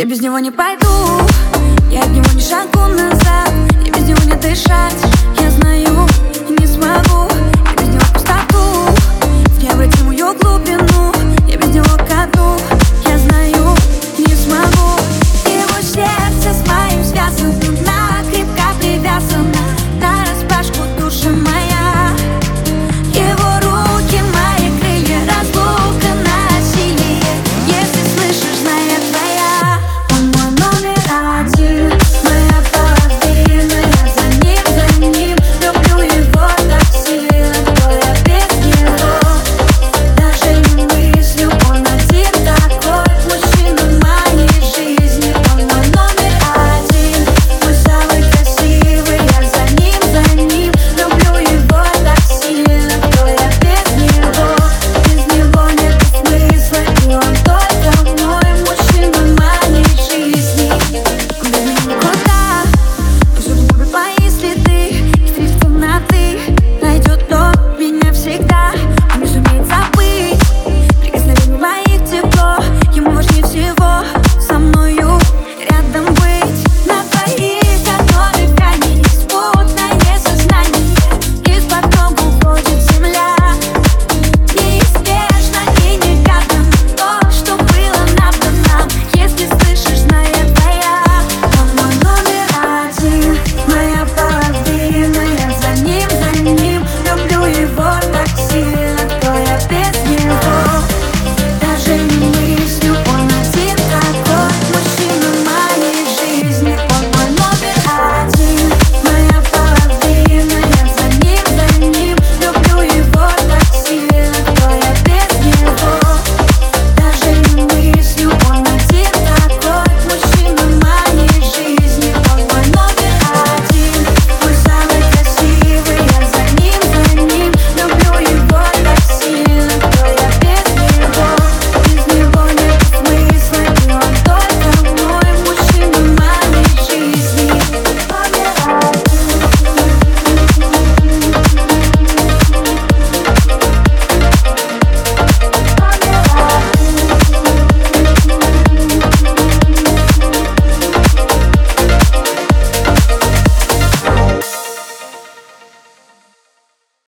Я без него не пойду. Я от него не шагу назад. Я без него не дышать.